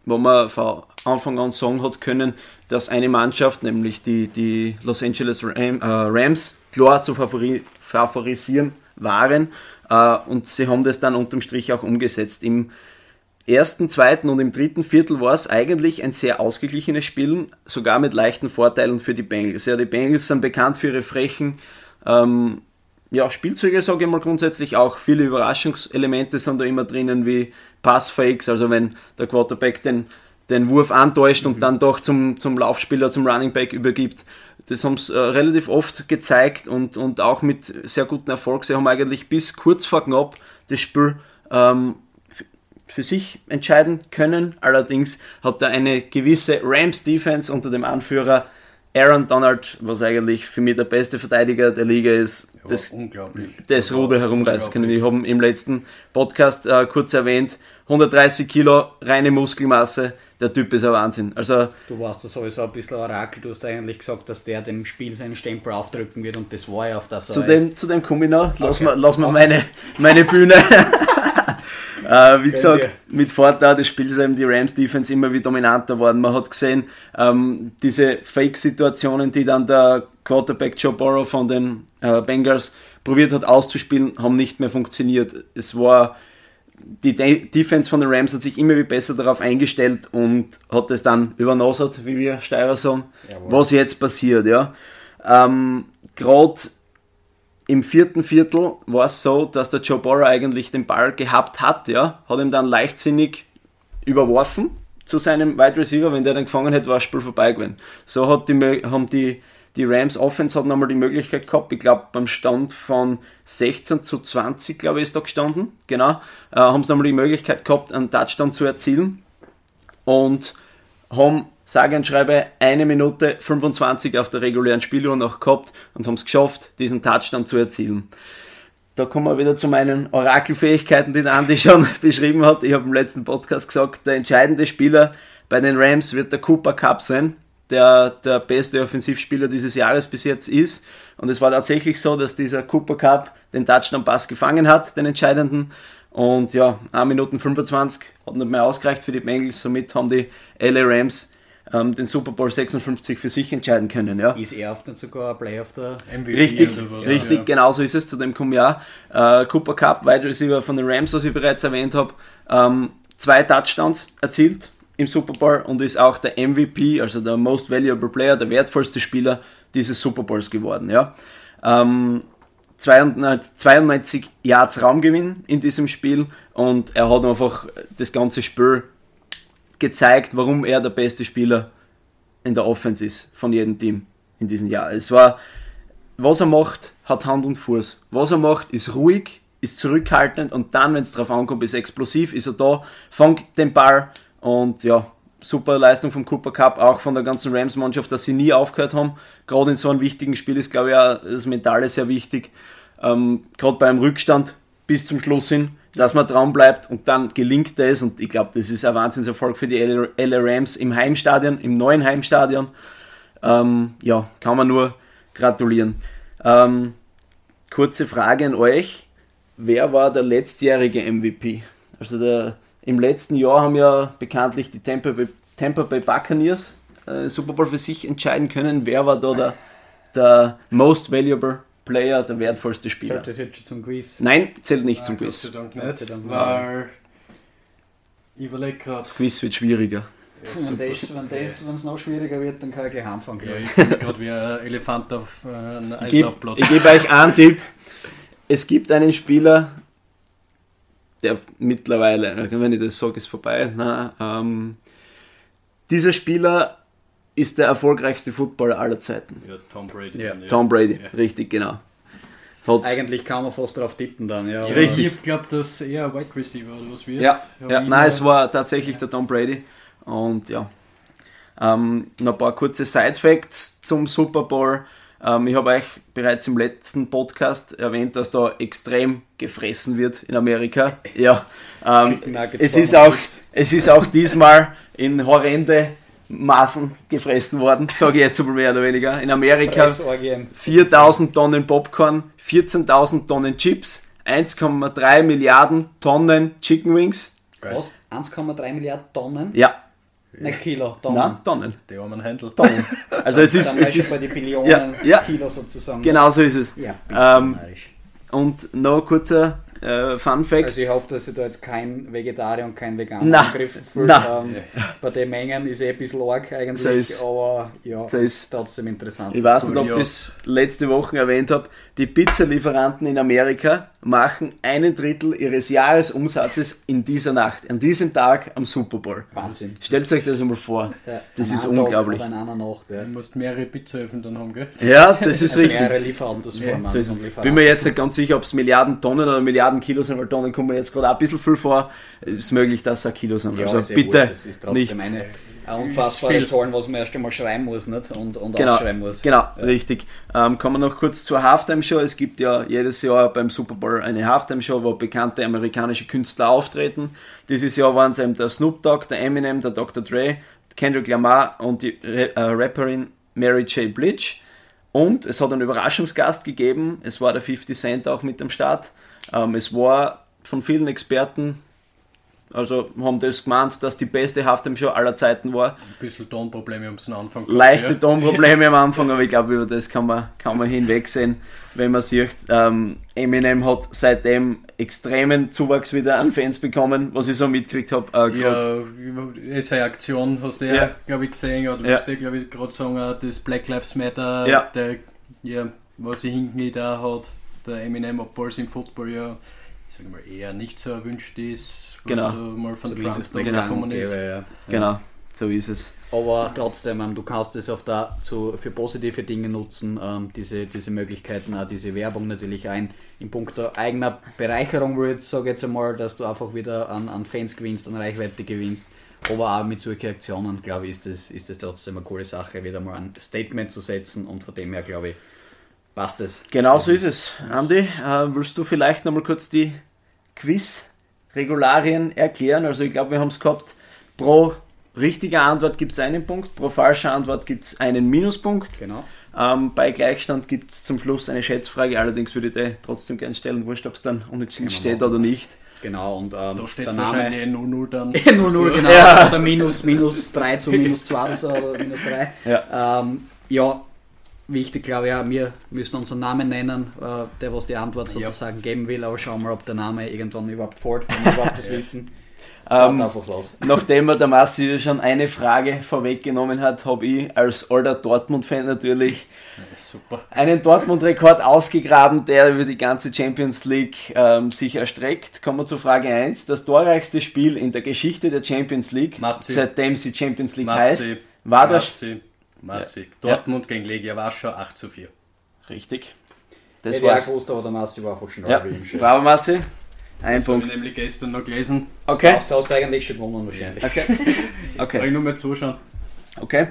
wo man von Anfang an sagen hat können, dass eine Mannschaft, nämlich die, die Los Angeles Ram, äh, Rams, klar zu favori favorisieren waren. Äh, und sie haben das dann unterm Strich auch umgesetzt. Im ersten, zweiten und im dritten Viertel war es eigentlich ein sehr ausgeglichenes Spiel, sogar mit leichten Vorteilen für die Bengals. Ja, die Bengals sind bekannt für ihre frechen ähm, ja, Spielzüge, sage ich mal grundsätzlich auch. Viele Überraschungselemente sind da immer drinnen, wie Passfakes, also wenn der Quarterback den, den Wurf antäuscht mhm. und dann doch zum, zum Laufspieler, zum Running Back übergibt. Das haben sie äh, relativ oft gezeigt und, und auch mit sehr gutem Erfolg. Sie haben eigentlich bis kurz vor knapp das Spiel ähm, für sich entscheiden können. Allerdings hat er eine gewisse Rams-Defense unter dem Anführer Aaron Donald, was eigentlich für mich der beste Verteidiger der Liga ist, ja, das, das Ruder herumreißen können. Wir haben im letzten Podcast äh, kurz erwähnt, 130 Kilo, reine Muskelmasse, der Typ ist ein Wahnsinn. Also, du warst da sowieso ein bisschen Orakel, du hast eigentlich gesagt, dass der dem Spiel seinen Stempel aufdrücken wird und das war ja auf das zu dem, zu dem komme ich noch, lass okay. mal, lass mal meine, meine Bühne. Äh, wie gesagt, mit Vorteil des Spiels eben die Rams Defense immer wie dominanter worden. Man hat gesehen, ähm, diese Fake-Situationen, die dann der Quarterback Joe Burrow von den äh, Bengals probiert hat auszuspielen, haben nicht mehr funktioniert. Es war die De Defense von den Rams hat sich immer wie besser darauf eingestellt und hat es dann übernosert, wie wir Steirer sagen, Jawohl. was jetzt passiert. Ja. Ähm, Gerade im vierten Viertel war es so, dass der Joe Burrow eigentlich den Ball gehabt hat, ja, hat ihm dann leichtsinnig überworfen zu seinem Wide Receiver. Wenn der dann gefangen hätte, war das Spiel vorbei gewesen. So hat die, haben die, die Rams Offense hat nochmal die Möglichkeit gehabt, ich glaube beim Stand von 16 zu 20, glaube ich, ist da gestanden, genau, äh, haben sie nochmal die Möglichkeit gehabt, einen Touchdown zu erzielen und haben sage und schreibe eine Minute 25 auf der regulären Spieluhr noch gehabt und haben es geschafft, diesen Touchdown zu erzielen. Da kommen wir wieder zu meinen Orakelfähigkeiten, die der Andi schon beschrieben hat. Ich habe im letzten Podcast gesagt, der entscheidende Spieler bei den Rams wird der Cooper Cup sein, der der beste Offensivspieler dieses Jahres bis jetzt ist. Und es war tatsächlich so, dass dieser Cooper Cup den Touchdown-Pass gefangen hat, den entscheidenden. Und ja, 1 Minuten 25 hat nicht mehr ausgereicht für die Bengals. Somit haben die LA Rams ähm, den Super Bowl 56 für sich entscheiden können. Ja. Ist er oft nicht sogar ein Play of der MVP? Richtig, richtig ja. genau so ist es. Zu dem kommen ja äh, Cooper Cup, Wide Receiver von den Rams, was ich bereits erwähnt habe, ähm, zwei Touchdowns erzielt im Super Bowl und ist auch der MVP, also der Most Valuable Player, der wertvollste Spieler dieses Super Bowls geworden. Ja. Ähm, 92 Yards Raumgewinn in diesem Spiel und er hat einfach das ganze Spiel gezeigt, warum er der beste Spieler in der Offense ist von jedem Team in diesem Jahr. Es war, was er macht, hat Hand und Fuß. Was er macht, ist ruhig, ist zurückhaltend und dann, wenn es drauf ankommt, ist explosiv, ist er da, fängt den Ball und ja, super Leistung vom Cooper Cup, auch von der ganzen Rams-Mannschaft, dass sie nie aufgehört haben. Gerade in so einem wichtigen Spiel ist, glaube ich, auch das Mentale sehr wichtig. Ähm, Gerade beim Rückstand bis zum Schluss hin dass man dran bleibt und dann gelingt es und ich glaube, das ist ein Wahnsinnserfolg für die LA Rams im Heimstadion, im neuen Heimstadion. Ähm, ja, kann man nur gratulieren. Ähm, kurze Frage an euch. Wer war der letztjährige MVP? Also der, im letzten Jahr haben ja bekanntlich die Tampa Bay, Tampa Bay Buccaneers äh, Super Bowl für sich entscheiden können. Wer war da der, der Most Valuable Player der wertvollste Spieler. Zählt das jetzt schon zum Quiz? Nein, zählt nicht ah, zum Quiz. Gott sei Dank nicht, Dank weil ich überlege gerade. Das Quiz wird schwieriger. Ja, wenn es noch schwieriger wird, dann kann ich gleich anfangen. Ja, ich bin gerade wie ein Elefant auf äh, einem Eislaufplatz. Ich gebe euch einen Tipp. Es gibt einen Spieler, der mittlerweile, wenn ich das sage, ist vorbei. Na, ähm, dieser Spieler ist der erfolgreichste Footballer aller Zeiten. Ja, Tom Brady. Ja. Tom Brady, ja. richtig, genau. Hat Eigentlich kann man fast darauf tippen dann, ja. Richtig. Ich glaube, dass eher Wide Receiver oder was wird. Ja, ja. nein, es war tatsächlich der Tom Brady. Und ja, ähm, noch ein paar kurze Side-Facts zum Super Bowl. Ähm, ich habe euch bereits im letzten Podcast erwähnt, dass da extrem gefressen wird in Amerika. Ja, ähm, es, ist auch, es ist auch diesmal in horrende Maßen gefressen worden, sage ich jetzt mal mehr oder weniger. In Amerika 4000 Tonnen Popcorn, 14.000 Tonnen Chips, 1,3 Milliarden Tonnen Chicken Wings. Was? 1,3 Milliarden Tonnen? Ja. Nicht Kilo, Tonnen. Nein, Tonnen. Die armen Händel. Tonnen. Also es ist, es ist bei die Billionen ja, ja, Kilo sozusagen. Genau so ist es. Ja, ähm, und noch kurzer äh, Fun Fact. Also ich hoffe, dass ich da jetzt kein Vegetarier und kein Veganer Na, Angriff fühlt. Ähm, bei den Mengen ist eh ein bisschen arg eigentlich, So ist- aber ja, so ist ist- trotzdem interessant. Ich weiß nicht, ob ich es letzte Woche erwähnt habe. Die Pizzalieferanten in Amerika machen einen Drittel ihres Jahresumsatzes in dieser Nacht, an diesem Tag am Super Bowl. Wahnsinn. Stellt euch das einmal vor. Ja, Das an ist Tag unglaublich. Oder in einer Nacht, ja. Du musst mehrere Pizzahöfen dann haben, gell? Ja, das ist Also richtig. mehrere Lieferanten Ja, ja, So ist es. Bin mir jetzt nicht ganz sicher, ob es Milliarden Tonnen oder Milliarden Kilo sind, weil Tonnen kommen mir jetzt gerade auch ein bisschen viel vor. Ist möglich, dass es auch Kilo sind. Ja, also ist bitte wurscht, das ist trotzdem nicht. eine unfassbare. Zahlen, was man erst einmal schreiben muss nicht? und, und Genau, ausschreiben muss. genau richtig. Ähm, kommen wir noch kurz zur Halftime-Show. Es gibt ja jedes Jahr beim Super Bowl eine Halftime-Show, wo bekannte amerikanische Künstler auftreten. Dieses Jahr waren es eben der Snoop Dogg, der Eminem, der Dr. Dre, Kendrick Lamar und die Re äh, Rapperin Mary J. Blige. Und es hat einen Überraschungsgast gegeben. Es war der 50 Cent auch mit am Start. Ähm, es war von vielen Experten, also haben das gemeint, dass die beste Halftime-Show aller Zeiten war. Ein bisschen Tonprobleme am Anfang. gehabt, Leichte ja. Tonprobleme am Anfang, aber ich glaube, über das kann man, kann man hinwegsehen, wenn man sieht, ähm, Eminem hat seitdem extremen Zuwachs wieder an Fans bekommen, was ich so mitgekriegt habe. Äh, Ja, ist eine Aktion, hast du ja, Ja. glaube ich, gesehen, oder Ja. willst du, glaube ich, gerade sagen, das Black Lives Matter, Ja. der, ja, was sich hinten da hat, der Eminem, obwohl es im Football ja, ich sage mal, eher nicht so erwünscht ist, was Genau. da mal von Zumindest Trump und gekommen ist. gäbe, ja. Genau, so ist es. Aber trotzdem, ähm, du kannst es auf der, zu, für positive Dinge nutzen, ähm, diese, diese Möglichkeiten, auch diese Werbung natürlich ein. In puncto eigener Bereicherung würde ich sage jetzt einmal, dass du einfach wieder an, an Fans gewinnst, an Reichweite gewinnst. Aber auch mit solchen Aktionen, glaube ich, ist das, ist das trotzdem eine coole Sache, wieder mal ein Statement zu setzen und von dem her, glaube ich, passt es. Genau so ist es. Andi, äh, willst du vielleicht nochmal kurz die Quiz-Regularien erklären? Also ich glaube, wir haben es gehabt, pro richtiger Antwort gibt es einen Punkt, pro falscher Antwort gibt es einen Minuspunkt. Genau. Ähm, bei Gleichstand gibt es zum Schluss eine Schätzfrage, allerdings würde ich die trotzdem gerne stellen, wurscht, ob es dann unentschieden steht oder nicht. Genau, und ähm, Da steht der Name. wahrscheinlich eh 0-0 dann. 0-0, genau. Ja. Oder minus, minus 3 zu minus 2 oder so, oder minus 3. Ja. Ähm, ja, wichtig glaube ich auch, wir müssen unseren Namen nennen, äh, der was die Antwort Ja. sozusagen geben will, aber schauen wir mal, ob der Name irgendwann überhaupt fällt, wenn wir überhaupt das wissen. Ähm, einfach los. Nachdem mir der Massi schon eine Frage vorweggenommen hat, habe ich als alter Dortmund-Fan natürlich Super. einen Dortmund-Rekord ausgegraben, der über die ganze Champions League ähm, sich erstreckt. Kommen wir zu Frage 1. Das torreichste Spiel in der Geschichte der Champions League, Massi. seitdem sie Champions League heißt, Massi, war das Massi, Massi. Ja. Dortmund gegen Legia Warschau 8 zu 4. richtig. Das ich auch war's. gewusst, aber der Massi war einfach schon Ja, bravo Massi. Ein Das habe ich Punkt. nämlich gestern noch gelesen. Okay. Du hast eigentlich schon gewonnen wahrscheinlich. Okay. Kann okay. ich nur mal zuschauen. Okay.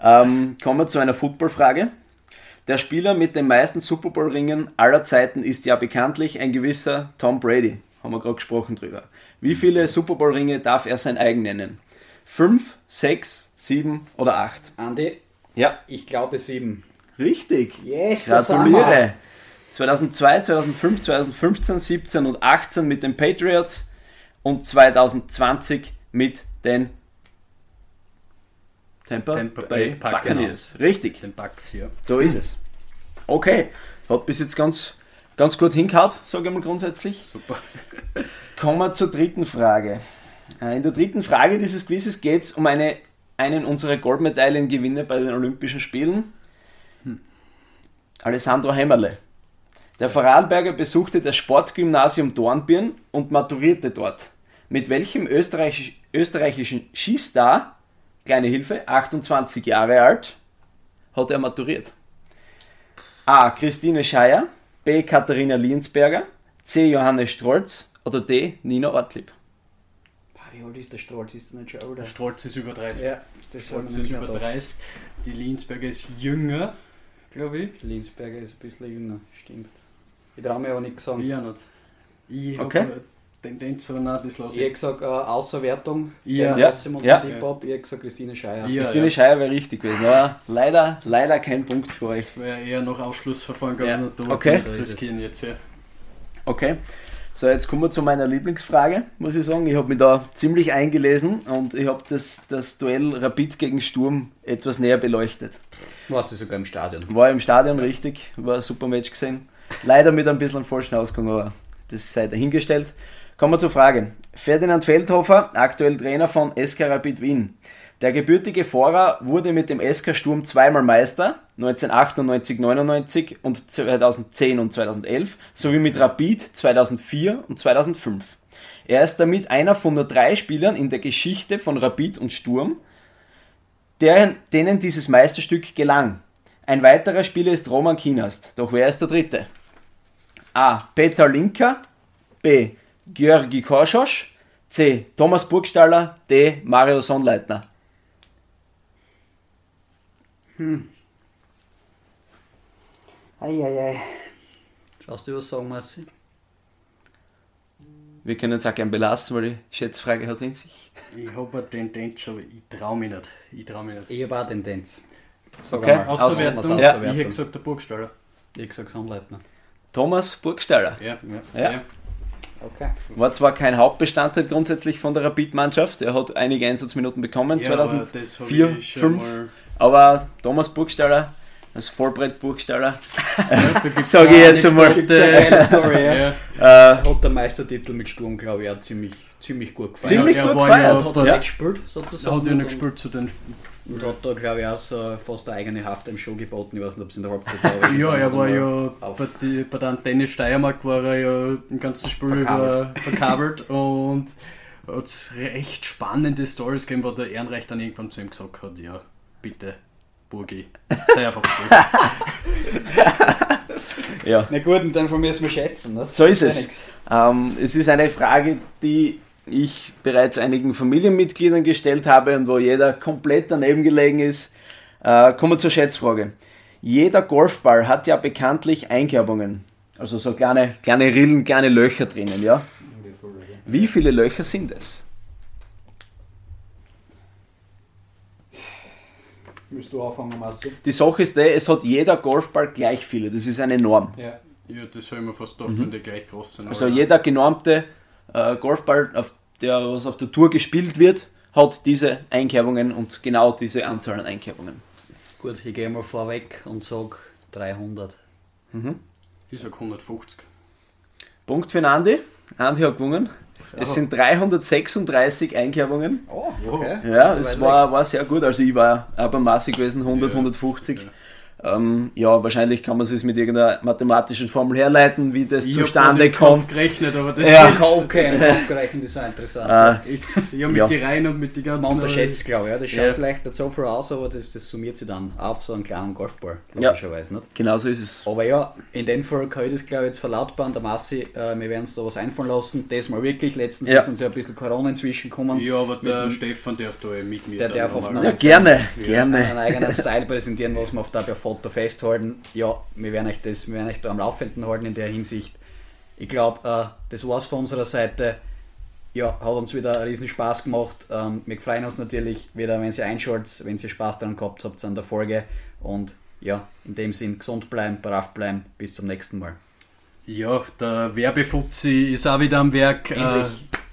Ähm, kommen wir zu einer Footballfrage. Der Spieler mit den meisten Super Bowl-Ringen aller Zeiten ist ja bekanntlich ein gewisser Tom Brady. Haben wir gerade gesprochen drüber. Wie viele Super Bowl-Ringe darf er sein eigen nennen? Fünf, sechs, sieben oder acht? Andi, Ja, ich glaube sieben. richtig. Yes, Gratuliere. 2002, 2005, 2015, 17 und 18 mit den Patriots und 2020 mit den Tampa, Tampa Bay Buccaneers. Richtig, Den Bucks hier. so ist es. Okay, hat bis jetzt ganz, ganz gut hingehauen, sage ich mal grundsätzlich. Super. Kommen wir zur dritten Frage. Äh, In der dritten Frage dieses Quizzes geht es um eine, einen unserer Goldmedaillengewinner bei den Olympischen Spielen. Alessandro Hämmerle. Der Vorarlberger besuchte das Sportgymnasium Dornbirn und maturierte dort. Mit welchem österreichisch, österreichischen Skistar, kleine Hilfe, 28 Jahre alt, hat er maturiert? A. Christine Scheier, B. Katharina Liensberger, C. Johannes Strolz oder D. Nina Ortlieb? Wie alt ist der Strolz? Ist der nicht schon Der älter? Strolz ist über 30. Ja, das Strolz ist über nicht 30. Die Linsberger ist jünger, glaube ich. da. Linsberger ist ein bisschen jünger, stimmt. Ich traue mir aber nicht sagen. Ich auch nicht. Ich Okay. habe Tendenz, aber nein, das lasse Ich ich. gesagt, äh, Außerwertung. Ja. Ja. Trotzdem Ja. Tipp ab. Ich hätte gesagt, Christine Scheier. Ja. Christine Scheier wäre richtig gewesen, aber leider, leider kein Punkt für euch. Das wäre eher noch Ausschlussverfahren, glaube Ja. Okay. Das riskieren jetzt, ja. Okay. So, jetzt kommen wir zu meiner Lieblingsfrage, muss ich sagen. Ich habe mich da ziemlich eingelesen und ich habe das, das Duell Rapid gegen Sturm etwas näher beleuchtet. Warst du sogar im Stadion? War im Stadion richtig, war ein super Match gesehen. Leider mit ein bisschen falschen Ausgang, aber das sei dahingestellt. Kommen wir zur Frage. Ferdinand Feldhofer, aktuell Trainer von SK Rapid Wien. Der gebürtige Vorer wurde mit dem SK Sturm zweimal Meister, 1998, 99 und 2010 und 2011, sowie mit Rapid 2004 und 2005. Er ist damit einer von nur drei Spielern in der Geschichte von Rapid und Sturm, deren, denen dieses Meisterstück gelang. Ein weiterer Spieler ist Roman Kinast. Doch wer ist der dritte? A. Peter Linker. B. Georgi Korschos. C. Thomas Burgstaller. D. Mario Sonnleitner. Eieiei. Schaust du was sagen, Marci? Wir können es auch gern belassen, weil die Schätzfrage hat es in sich. Ich habe eine Tendenz, aber ich traue mich nicht. Ich traue mich nicht. Ich habe auch Tendenz. Sag Okay. Außer- Ja. Ich hätte gesagt, der Burgstaller. Ich habe gesagt Sonnleitner. Thomas Burgstaller. Ja. Ja. Okay. War zwar kein Hauptbestandteil grundsätzlich von der Rapid-Mannschaft, er hat einige Einsatzminuten bekommen, Ja, aber 2004, das hab ich schon 2005, mal- aber Thomas Burgstaller, das Vollbrett Burgstaller, Ja, da gibt's Sag ich jetzt einmal. Story, ja. Ja. äh, Hat der Meistertitel mit Sturm, glaube ich, auch ziemlich, ziemlich gut gefallen. ziemlich er gut war gefeiert. ja- Hat er Ja. weggespielt, Da sozusagen. hat er nicht und- gespielt zu den. Und hat da, glaube ich, auch so fast eine eigene Haft im Show geboten. Ich weiß nicht, ob es in der Halbzeit war. Ja, er war ja auf- bei, die, bei der Antenne Steiermark war er ja im ganzen Spiel über Verkabelt. verkabelt und hat recht spannende Stories gegeben, wo der Ehrenrecht dann irgendwann zu ihm gesagt hat, ja, bitte, Burgi, sei einfach ja. Na gut, und dann von mir müssen wir schätzen. Ne? So ist es. Ähm, es ist eine Frage, die ich bereits einigen Familienmitgliedern gestellt habe und wo jeder komplett daneben gelegen ist. Äh, kommen wir zur Schätzfrage. Jeder Golfball hat ja bekanntlich Einkerbungen. Also so kleine, kleine Rillen, kleine Löcher drinnen, ja? Wie viele Löcher sind es? Müsst du anfangen, Marci? Die Sache ist die, es hat jeder Golfball gleich viele. Das ist eine Norm. Ja. Ja, das habe ich mir fast gedacht, wenn die gleich groß sind. Also jeder genormte äh, Golfball, auf der was auf der Tour gespielt wird, hat diese Einkerbungen und genau diese Anzahl an Einkerbungen. Gut, ich gehe mal vorweg und sage 300. Ich sag 150. Punkt für den Andi. Andi hat gewonnen. Es sind 336 Einkerbungen. Oh, okay. Ja, So es war, war sehr gut. Also ich war beim Maße gewesen, 100, Ja. 150. Ähm, ja, wahrscheinlich kann man es mit irgendeiner mathematischen Formel herleiten, wie das Ich zustande grad im Kopf kommt. gerechnet, aber das Ja. ist, Okay, aufgerechnet ist auch interessant. Äh, ist ja mit Ja. die Reihen und mit die ganzen. Man unterschätzt, glaube ich. Ja. Das schaut Ja. vielleicht nicht so viel aus, aber das, das summiert sich dann auf so einen kleinen Golfball, Ja. logischerweise. Nicht? genau so ist es. Aber ja, in dem Fall kann ich das, glaube ich, jetzt verlautbaren. Der Massi, äh, wir werden uns da was einfallen lassen. Das mal wirklich. Letztens Ja. ist uns ja ein bisschen Corona inzwischen gekommen. Ja, aber der Mit- Stefan darf da mit mir. Der darf auf Ja, Ja. gerne, einen gerne. eigenen Style präsentieren, was wir auf der per Foto festhalten. Ja, wir werden euch das, wir werden euch da am Laufenden halten in der Hinsicht. Ich glaube, äh, das war's von unserer Seite. Ja, hat uns wieder riesen Spaß gemacht. Ähm, wir freuen uns natürlich wieder, wenn ihr einschaltet, wenn ihr Spaß daran gehabt habt an der Folge. Und ja, in dem Sinn, gesund bleiben, brav bleiben. Bis zum nächsten Mal. Ja, der Werbefuzzi ist auch wieder am Werk. Äh,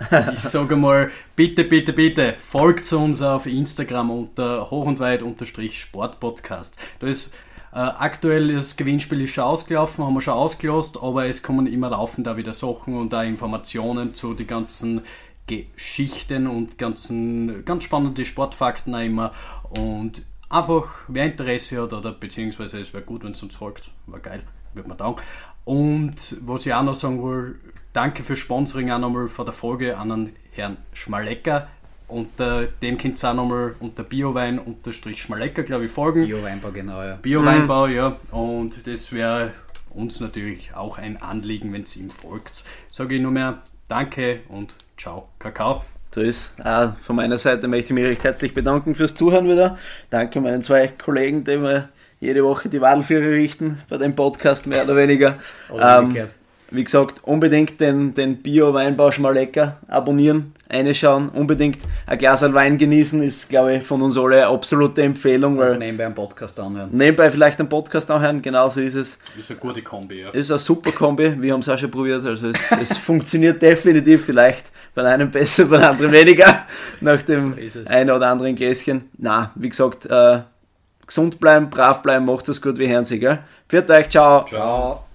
ich sage mal, bitte, bitte, bitte, folgt uns auf Instagram unter hoch und weit unterstrich Sportpodcast. Da ist äh, aktuell das Gewinnspiel ist schon ausgelaufen, haben wir schon ausgelost, aber es kommen immer laufend da wieder Sachen und da Informationen zu den ganzen Geschichten und ganzen ganz spannende Sportfakten auch immer. Und einfach, wer Interesse hat, oder beziehungsweise es wäre gut, wenn es uns folgt, war geil, würde man danken. Und was ich auch noch sagen will, danke fürs Sponsoring auch nochmal von der Folge an den Herrn Schmalecker. Unter dem könnt ihr auch nochmal unter Biowein unterstrich Schmalecker, glaube ich, folgen. Bio-Weinbau, genau, ja. Bio-Weinbau, ja. Und das wäre uns natürlich auch ein Anliegen, wenn es ihm folgt. Sage ich nur mehr Danke und ciao, Kakao. So ist. Auch von meiner Seite möchte ich mich recht herzlich bedanken fürs Zuhören wieder. Danke meinen zwei Kollegen, die mir jede Woche die Wadelführer richten bei dem Podcast, mehr oder weniger. Ähm, wie gesagt, unbedingt den, den Bio-Weinbau Schmalecker abonnieren, reinschauen, unbedingt ein Glas Wein genießen, ist, glaube ich, von uns alle eine absolute Empfehlung. Weil nebenbei einen Podcast anhören. Nebenbei vielleicht einen Podcast anhören, genau so ist es. Ist eine gute Kombi, ja. Ist eine super Kombi, wir haben es auch schon probiert, also es, es funktioniert definitiv vielleicht bei einem besser, bei anderen weniger, nach dem so einen oder anderen Gläschen. Na, wie gesagt, äh, gesund bleiben, brav bleiben, macht es gut wie Herrn, gell? Viert euch, ciao. Ciao.